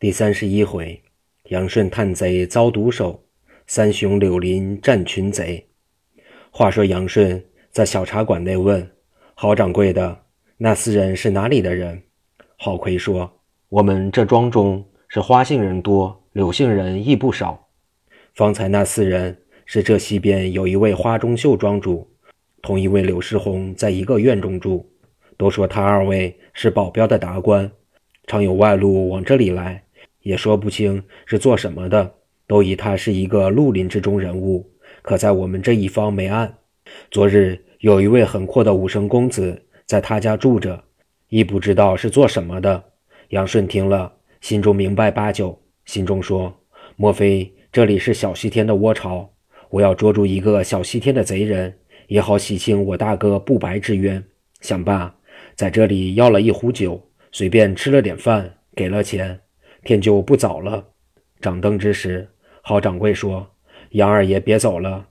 第三十一回，杨顺探贼遭毒手，三雄柳林战群贼。话说杨顺在小茶馆内问郝掌柜的：“那四人是哪里的人？”郝奎说：“我们这庄中是花姓人多，柳姓人亦不少。方才那四人是这西边有一位花中秀庄主，同一位柳世宏在一个院中住，都说他二位是保镖的达官，常有外路往这里来。”也说不清是做什么的，都以他是一个绿林之中人物，可在我们这一方没案。昨日有一位很阔的武生公子在他家住着，亦不知道是做什么的。杨顺听了，心中明白八九，心中说：莫非这里是小西天的窝巢？我要捉住一个小西天的贼人，也好洗清我大哥不白之冤。想罢，在这里要了一壶酒，随便吃了点饭，给了钱。天就不早了，掌灯之时，郝掌柜说：“杨二爷别走了，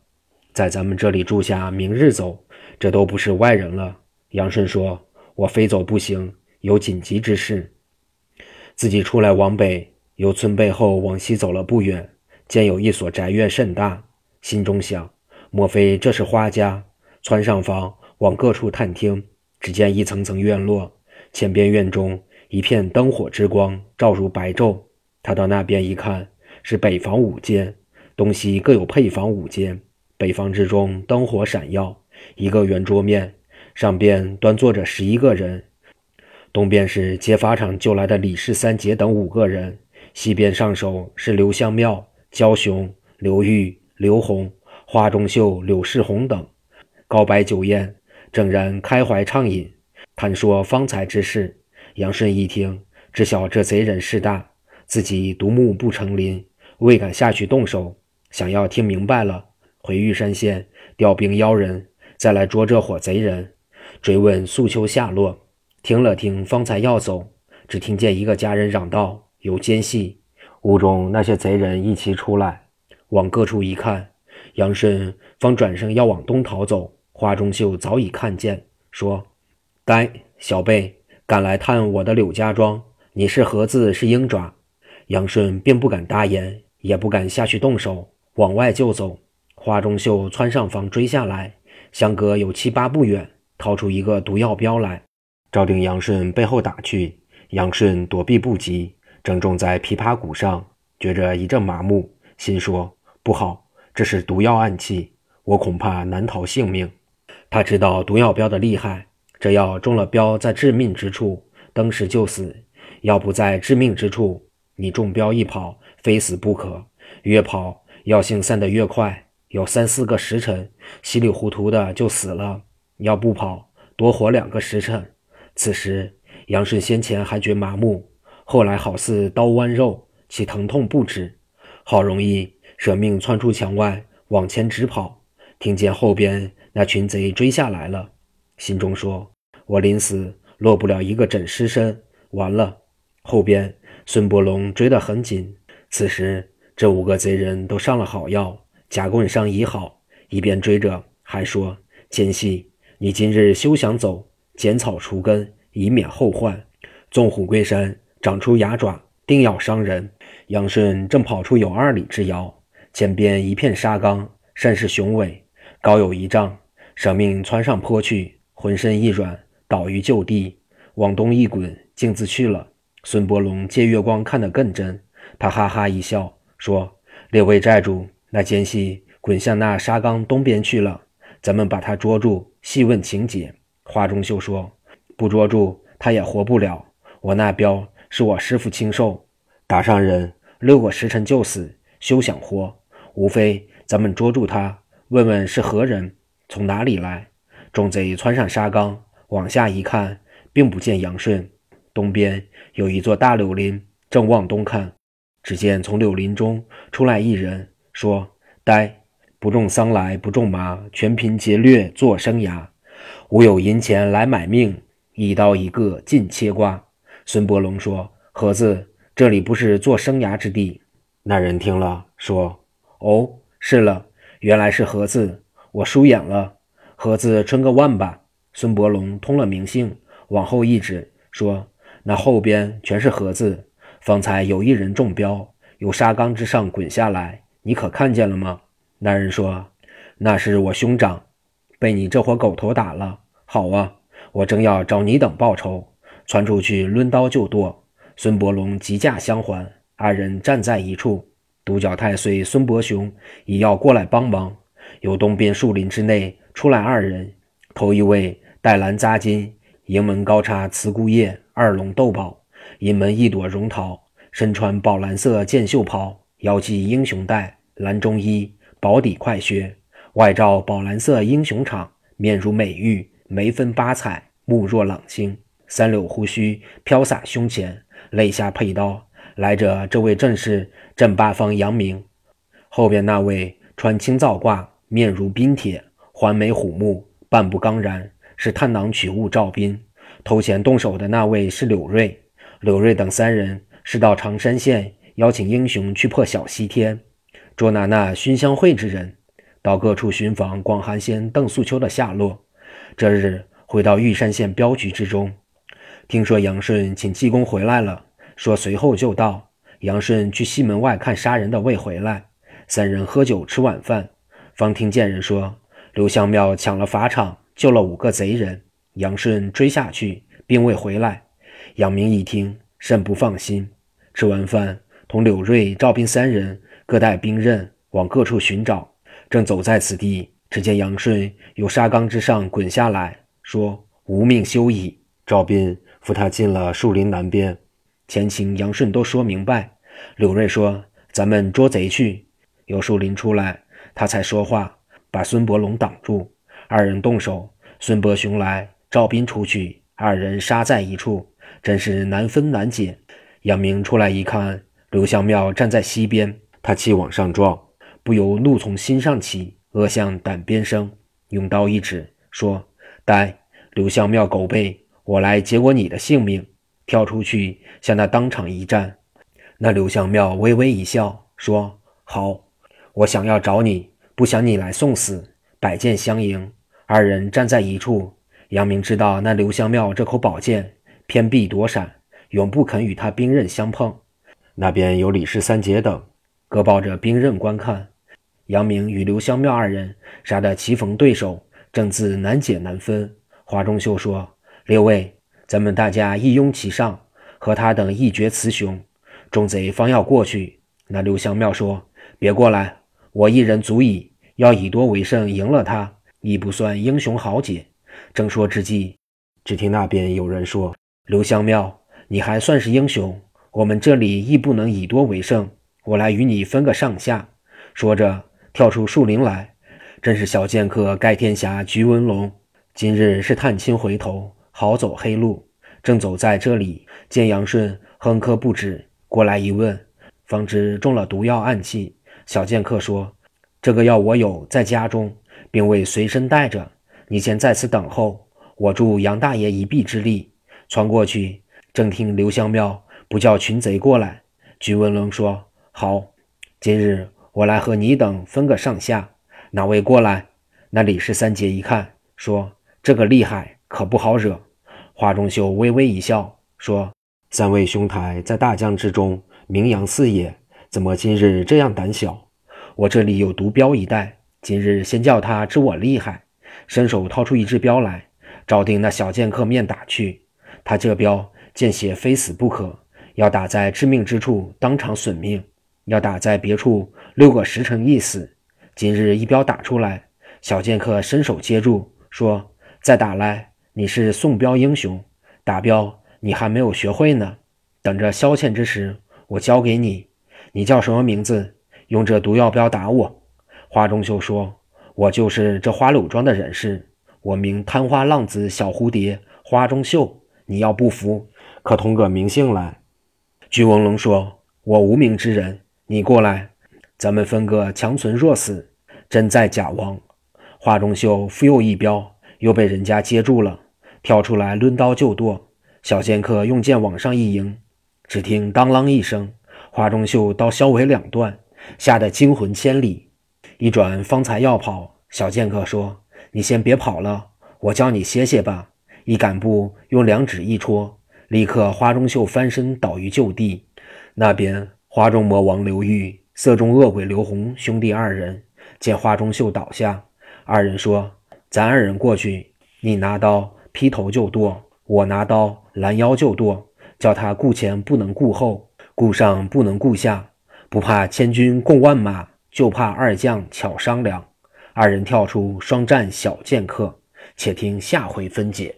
在咱们这里住下，明日走，这都不是外人了。”杨顺说：“我非走不行，有紧急之事。”自己出来往北，由村背后往西走了不远，见有一所宅院甚大，心中想：莫非这是花家？窜上房，往各处探听，只见一层层院落，前边院中。一片灯火之光，照如白昼。他到那边一看，是北房五间，东西各有配房五间。北房之中灯火闪耀，一个圆桌面上边端坐着十一个人。东边是劫法场救来的李氏三杰等五个人，西边上手是刘香庙、焦雄、刘玉、刘红、花中秀、柳世红等。高摆酒宴，正然开怀畅饮，谈说方才之事。杨顺一听，知晓这贼人势大，自己独木不成林，未敢下去动手。想要听明白了，回玉山县调兵邀人，再来捉这伙贼人。追问素秋下落，听了听，方才要走，只听见一个家人嚷道：“有奸细！”屋中那些贼人一齐出来，往各处一看，杨顺方转身要往东逃走。花中秀早已看见，说：“呆小辈。”敢来探我的柳家庄，你是何字是鹰爪？杨顺并不敢答言，也不敢下去动手，往外就走。花中秀窜上房追下来，相隔有七八步远，掏出一个毒药镖来，照定杨顺背后打去。杨顺躲避不及，正中在琵琶骨上，觉着一阵麻木，心说不好，这是毒药暗器，我恐怕难逃性命。他知道毒药镖的厉害。这药中了镖，在致命之处，登时就死；要不在致命之处，你中镖一跑，非死不可。越跑药性散得越快，有三四个时辰，稀里糊涂的就死了。要不跑，多活两个时辰。此时杨顺先前还觉麻木，后来好似刀剜肉，其疼痛不止。好容易舍命窜出墙外，往前直跑，听见后边那群贼追下来了。心中说：“我临死落不了一个枕尸身，完了。”后边孙伯龙追得很紧。此时这五个贼人都上了好药，夹棍上已好，一边追着还说：“奸细，你今日休想走，剪草除根，以免后患。纵虎归山，长出牙爪，定要伤人。”杨顺正跑出有二里之遥，前边一片沙冈，甚是雄伟，高有一丈，舍命窜上坡去。浑身一软，倒于就地，往东一滚，径自去了。孙伯龙借月光看得更真，他哈哈一笑，说：“列位寨主，那奸细滚向那沙冈东边去了，咱们把他捉住，细问情节。”花中秀说：“不捉住，他也活不了。我那镖是我师傅亲授，打上人六个时辰就死，休想活。无非咱们捉住他，问问是何人，从哪里来。”众贼窜上沙冈，往下一看，并不见杨顺。东边有一座大柳林，正往东看，只见从柳林中出来一人，说：“呆，不种桑来不种麻，全凭劫掠做生涯。吾有银钱来买命，一刀一个尽切瓜。”孙伯龙说：“何子，这里不是做生涯之地？”那人听了，说：“哦，是了，原来是何子，我疏眼了。”盒子称个万吧。孙伯龙通了名姓，往后一指，说：“那后边全是盒子，方才有一人中标，由沙缸之上滚下来，你可看见了吗？”那人说：“那是我兄长，被你这伙狗头打了。好啊，我正要找你等报仇，窜出去抡刀就剁。”孙伯龙急驾相还，二人站在一处。独角太岁孙伯雄已要过来帮忙，由东边树林之内出来二人，头一位戴蓝扎巾，迎门高插慈姑叶，二龙斗宝，迎门一朵绒桃，身穿宝蓝色箭袖袍，腰系英雄带，蓝中衣，薄底快靴，外罩宝蓝色英雄氅，面如美玉，眉分八彩，目若朗星，三绺胡须飘洒胸前。肋下佩刀，来者这位正是正八方杨明。后边那位穿青皂褂，面如冰铁，环眉虎目，半步刚然，是探囊取物赵斌。头前动手的那位是柳瑞，柳瑞等三人是到常山县邀请英雄去破小西天，捉拿那熏香会之人，到各处寻访广寒仙邓素秋的下落。这日回到玉山县镖局之中。听说杨顺请济公回来了，说随后就到。杨顺去西门外看杀人的未回来，三人喝酒吃晚饭，方听见人说刘香庙抢了法场，救了五个贼人。杨顺追下去，并未回来。杨明一听，甚不放心。吃完饭，同柳瑞、赵斌三人各带兵刃往各处寻找。正走在此地，只见杨顺由沙缸之上滚下来，说：“无命休矣。”赵斌。扶他进了树林南边，前情杨顺都说明白。柳瑞说：“咱们捉贼去。”由树林出来，他才说话，把孙伯龙挡住。二人动手，孙伯雄来，赵斌出去，二人杀在一处，真是难分难解。杨明出来一看，刘向庙站在西边，他气往上撞，不由怒从心上起，恶向胆边生，用刀一指，说：“呆，刘向庙狗辈！”我来结果你的性命，跳出去向他当场一战。那刘向庙微微一笑，说：“好，我想要找你，不想你来送死。”摆剑相迎，二人站在一处。杨明知道那刘香庙这口宝剑偏避躲闪，永不肯与他兵刃相碰。那边有李氏三姐等，各抱着兵刃观看。杨明与刘香庙二人杀得棋逢对手，正自难解难分。华中秀说。六位，咱们大家一拥其上，和他等一决雌雄。众贼方要过去，那刘香庙说：“别过来，我一人足矣。要以多为胜，赢了他，亦不算英雄豪杰。”正说之际，只听那边有人说：“刘香庙，你还算是英雄，我们这里亦不能以多为胜。我来与你分个上下。”说着，跳出树林来，真是小剑客盖天侠菊文龙。今日是探亲回头。好走黑路，正走在这里，见杨顺哼咳不止，过来一问，方知中了毒药暗器。小剑客说：“这个药我有在家中，并未随身带着，你先在此等候，我助杨大爷一臂之力，传过去。正听刘香庙不叫群贼过来。”鞠文龙说：“好，今日我来和你等分个上下，哪位过来？”那李氏三姐一看，说：“这个厉害，可不好惹。”华中秀微微一笑，说：“三位兄台在大江之中名扬四野，怎么今日这样胆小？我这里有毒镖一袋，今日先叫他知我厉害。”伸手掏出一支镖来，照定那小剑客面打去。他这镖见血非死不可，要打在致命之处，当场损命；要打在别处，六个时辰一死。今日一镖打出来，小剑客伸手接住，说：“再打来。”你是送镖英雄，打镖你还没有学会呢。等着消遣之时，我教给你。你叫什么名字？用这毒药镖打我。花中秀说：“我就是这花柳庄的人士，我名贪花浪子小蝴蝶花中秀。你要不服，可通个名姓来。”巨文龙说：“我无名之人，你过来，咱们分个强存弱死，真在假亡。”花中秀复又一镖，又被人家接住了。跳出来，抡刀就剁。小剑客用剑往上一迎，只听当啷一声，花中秀刀削为两段，吓得惊魂千里。一转方才要跑，小剑客说：“你先别跑了，我教你歇歇吧。”一赶步，用两指一戳，立刻花中秀翻身倒于就地。那边花中魔王刘玉、色中恶鬼刘红兄弟二人见花中秀倒下，二人说：“咱二人过去，你拿刀劈头就剁，我拿刀拦腰就剁，叫他顾前不能顾后，顾上不能顾下，不怕千军共万马，就怕二将巧商量。”二人跳出双战小剑客，且听下回分解。